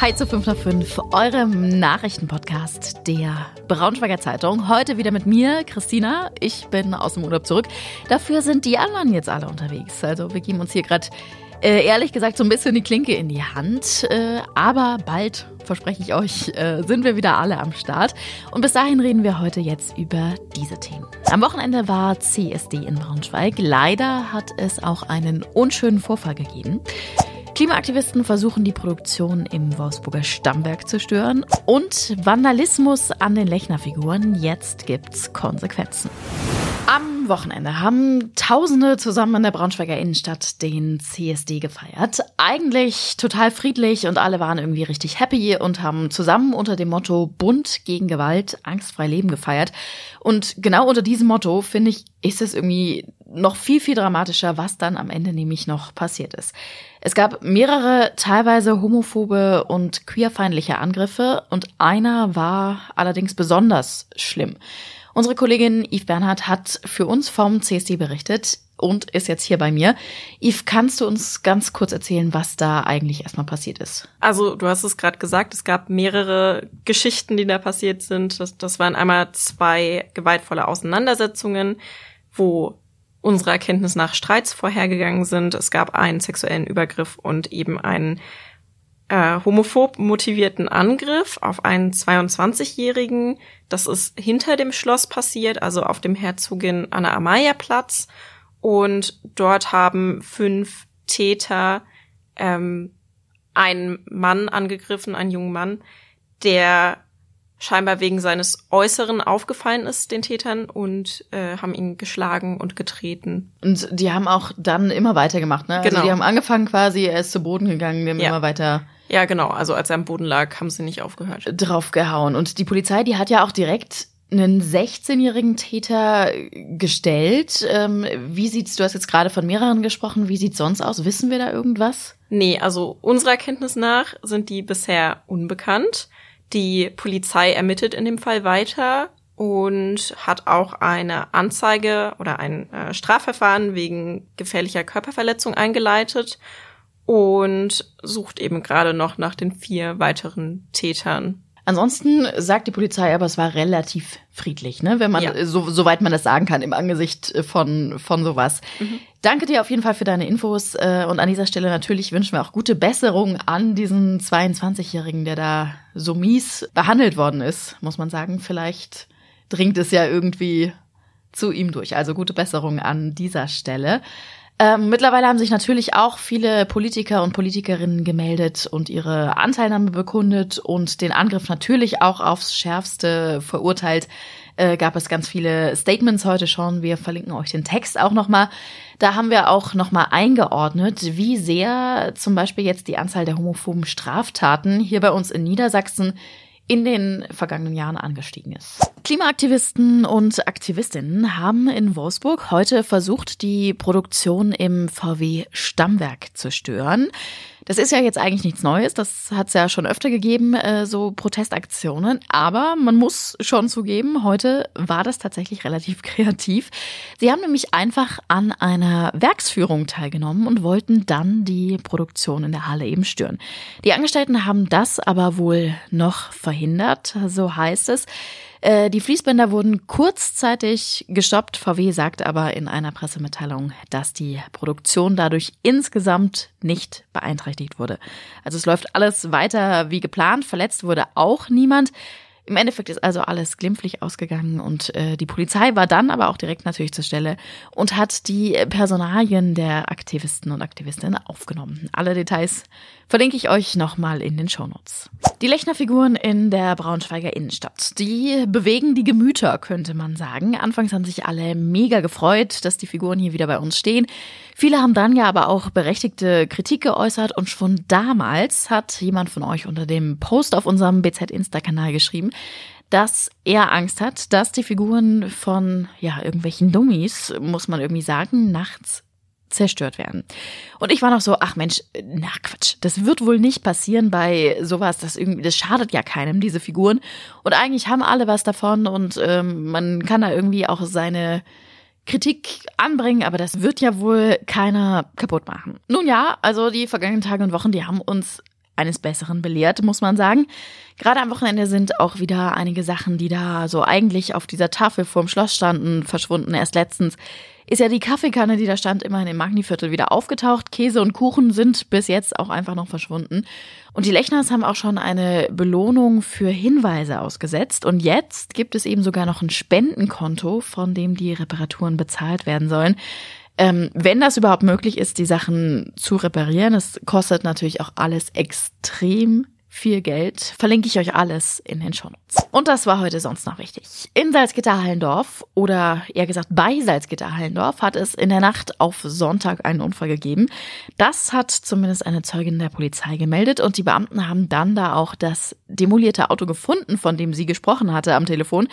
Hi zu 5 nach 5, eurem Nachrichtenpodcast der Braunschweiger Zeitung. Heute wieder mit mir, Christina. Ich bin aus dem Urlaub zurück. Dafür sind die anderen jetzt alle unterwegs. Also wir geben uns hier gerade äh, ehrlich gesagt so ein bisschen die Klinke in die Hand. Äh, aber bald, verspreche ich euch, äh, sind wir wieder alle am Start. Und bis dahin reden wir heute jetzt über diese Themen. Am Wochenende war CSD in Braunschweig. Leider hat es auch einen unschönen Vorfall gegeben. Klimaaktivisten versuchen die Produktion im Wolfsburger Stammwerk zu stören und Vandalismus an den Lechner-Figuren. Jetzt gibt's Konsequenzen. Am Wochenende haben Tausende zusammen in der Braunschweiger Innenstadt den CSD gefeiert. Eigentlich total friedlich und alle waren irgendwie richtig happy und haben zusammen unter dem Motto Bunt gegen Gewalt, angstfrei Leben gefeiert. Und genau unter diesem Motto, finde ich, ist es irgendwie noch viel, viel dramatischer, was dann am Ende nämlich noch passiert ist. Es gab mehrere teilweise homophobe und queerfeindliche Angriffe und einer war allerdings besonders schlimm. Unsere Kollegin Yves Bernhard hat für uns vom CSD berichtet und ist jetzt hier bei mir. Yves, kannst du uns ganz kurz erzählen, was da eigentlich erstmal passiert ist? Also, du hast es gerade gesagt, es gab mehrere Geschichten, die da passiert sind. Das, das waren einmal zwei gewaltvolle Auseinandersetzungen, wo unserer Erkenntnis nach Streits vorhergegangen sind. Es gab einen sexuellen Übergriff und eben einen äh, homophob motivierten Angriff auf einen 22-Jährigen. Das ist hinter dem Schloss passiert, also auf dem Herzogin Anna Amaya Platz. Und dort haben fünf Täter ähm, einen Mann angegriffen, einen jungen Mann, der scheinbar wegen seines Äußeren aufgefallen ist den Tätern und äh, haben ihn geschlagen und getreten. Und die haben auch dann immer weitergemacht, ne? Also genau. die haben angefangen quasi, er ist zu Boden gegangen, die haben Ja. immer weiter Ja, genau. Also als er am Boden lag, haben sie nicht aufgehört. draufgehauen. Und die Polizei, die hat ja auch direkt einen 16-jährigen Täter gestellt. Ähm, wie sieht's, du hast jetzt gerade von mehreren gesprochen, wie sieht's sonst aus? Wissen wir da irgendwas? Nee, also unserer Kenntnis nach sind die bisher unbekannt. Die Polizei ermittelt in dem Fall weiter und hat auch eine Anzeige oder ein äh, Strafverfahren wegen gefährlicher Körperverletzung eingeleitet und sucht eben gerade noch nach den vier weiteren Tätern. Ansonsten sagt die Polizei aber, es war relativ friedlich, ne? Wenn man, Ja. so, soweit man das sagen kann, im Angesicht von, von sowas. Danke dir auf jeden Fall für deine Infos. äh, Und an dieser Stelle natürlich wünschen wir auch gute Besserung an diesen 22-Jährigen, der da so mies behandelt worden ist, muss man sagen. Vielleicht dringt es ja irgendwie zu ihm durch. Also gute Besserung an dieser Stelle. Ähm, mittlerweile haben sich natürlich auch viele Politiker und Politikerinnen gemeldet und ihre Anteilnahme bekundet und den Angriff natürlich auch aufs Schärfste verurteilt. Äh, gab es ganz viele Statements heute schon. Wir verlinken euch den Text auch nochmal. Da haben wir auch nochmal eingeordnet, wie sehr zum Beispiel jetzt die Anzahl der homophoben Straftaten hier bei uns in Niedersachsen in den vergangenen Jahren angestiegen ist. Klimaaktivisten und Aktivistinnen haben in Wolfsburg heute versucht, die Produktion im VW Stammwerk zu stören. Das ist ja jetzt eigentlich nichts Neues, das hat es ja schon öfter gegeben, äh, so Protestaktionen. Aber man muss schon zugeben, heute war das tatsächlich relativ kreativ. Sie haben nämlich einfach an einer Werksführung teilgenommen und wollten dann die Produktion in der Halle eben stören. Die Angestellten haben das aber wohl noch verhindert, so heißt es. Äh, Die Fließbänder wurden kurzzeitig gestoppt. VW sagt aber in einer Pressemitteilung, dass die Produktion dadurch insgesamt nicht beeinträchtigt wurde. Also es läuft alles weiter wie geplant. Verletzt wurde auch niemand. Im Endeffekt ist also alles glimpflich ausgegangen und äh, die Polizei war dann aber auch direkt natürlich zur Stelle und hat die Personalien der Aktivisten und Aktivistinnen aufgenommen. Alle Details verlinke ich euch nochmal in den Shownotes. Die Lechner-Figuren in der Braunschweiger Innenstadt, die bewegen die Gemüter, könnte man sagen. Anfangs haben sich alle mega gefreut, dass die Figuren hier wieder bei uns stehen. Viele haben dann ja aber auch berechtigte Kritik geäußert und schon damals hat jemand von euch unter dem Post auf unserem BZ-Insta-Kanal geschrieben, dass er Angst hat, dass die Figuren von ja irgendwelchen Dummies, muss man irgendwie sagen, nachts zerstört werden. Und ich war noch so, ach Mensch, na Quatsch, das wird wohl nicht passieren bei sowas, das irgendwie, das schadet ja keinem, diese Figuren. Und eigentlich haben alle was davon und ähm, man kann da irgendwie auch seine Kritik anbringen, aber das wird ja wohl keiner kaputt machen. Nun ja, also die vergangenen Tage und Wochen, die haben uns eines Besseren belehrt, muss man sagen. Gerade am Wochenende sind auch wieder einige Sachen, die da so eigentlich auf dieser Tafel vorm Schloss standen, verschwunden. Erst letztens ist ja die Kaffeekanne, die da stand, immerhin im Magniviertel wieder aufgetaucht. Käse und Kuchen sind bis jetzt auch einfach noch verschwunden. Und die Lechners haben auch schon eine Belohnung für Hinweise ausgesetzt. Und jetzt gibt es eben sogar noch ein Spendenkonto, von dem die Reparaturen bezahlt werden sollen. Ähm, wenn das überhaupt möglich ist, die Sachen zu reparieren, es kostet natürlich auch alles extrem viel Geld. Verlinke ich euch alles in den Shownotes. Und das war heute sonst noch wichtig. In Salzgitter-Hallendorf oder eher gesagt bei Salzgitter-Hallendorf hat es in der Nacht auf Sonntag einen Unfall gegeben. Das hat zumindest eine Zeugin der Polizei gemeldet und die Beamten haben dann da auch das demolierte Auto gefunden, von dem sie gesprochen hatte am Telefon.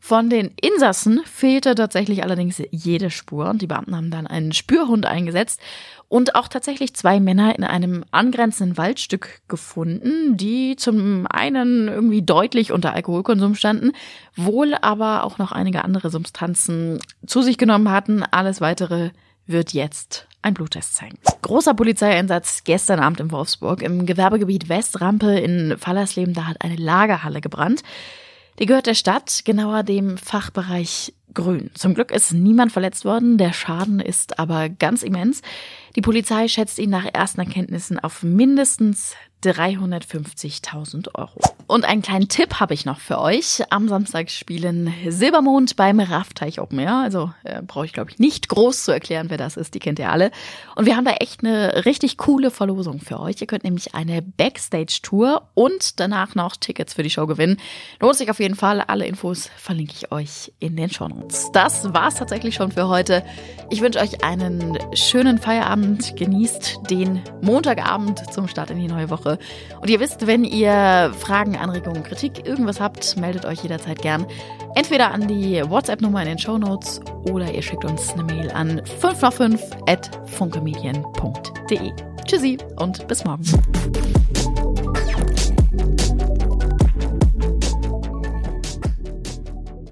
Von den Insassen fehlte tatsächlich allerdings jede Spur und die Beamten haben dann einen Spürhund eingesetzt und auch tatsächlich zwei Männer in einem angrenzenden Waldstück gefunden, die zum einen irgendwie deutlich unter Alkoholkonsum standen, wohl aber auch noch einige andere Substanzen zu sich genommen hatten. Alles weitere wird jetzt ein Bluttest zeigen. Großer Polizeieinsatz gestern Abend in Wolfsburg im Gewerbegebiet Westrampe in Fallersleben, da hat eine Lagerhalle gebrannt. Die gehört der Stadt, genauer dem Fachbereich Grün. Zum Glück ist niemand verletzt worden, der Schaden ist aber ganz immens. Die Polizei schätzt ihn nach ersten Erkenntnissen auf mindestens 350.000 Euro. Und einen kleinen Tipp habe ich noch für euch. Am Samstag spielen Silbermond beim Raffteich Open Air. Also äh, brauche ich, glaube ich, nicht groß zu erklären, wer das ist. Die kennt ihr alle. Und wir haben da echt eine richtig coole Verlosung für euch. Ihr könnt nämlich eine Backstage-Tour und danach noch Tickets für die Show gewinnen. Lohnt sich auf jeden Fall. Alle Infos verlinke ich euch in den Show Notes. Das war's tatsächlich schon für heute. Ich wünsche euch einen schönen Feierabend. Genießt den Montagabend zum Start in die neue Woche. Woche. Und ihr wisst, wenn ihr Fragen, Anregungen, Kritik, irgendwas habt, meldet euch jederzeit gern. Entweder an die WhatsApp-Nummer in den Show Notes oder ihr schickt uns eine Mail an 5 nach 5 at funkemedien.de. Tschüssi und bis morgen.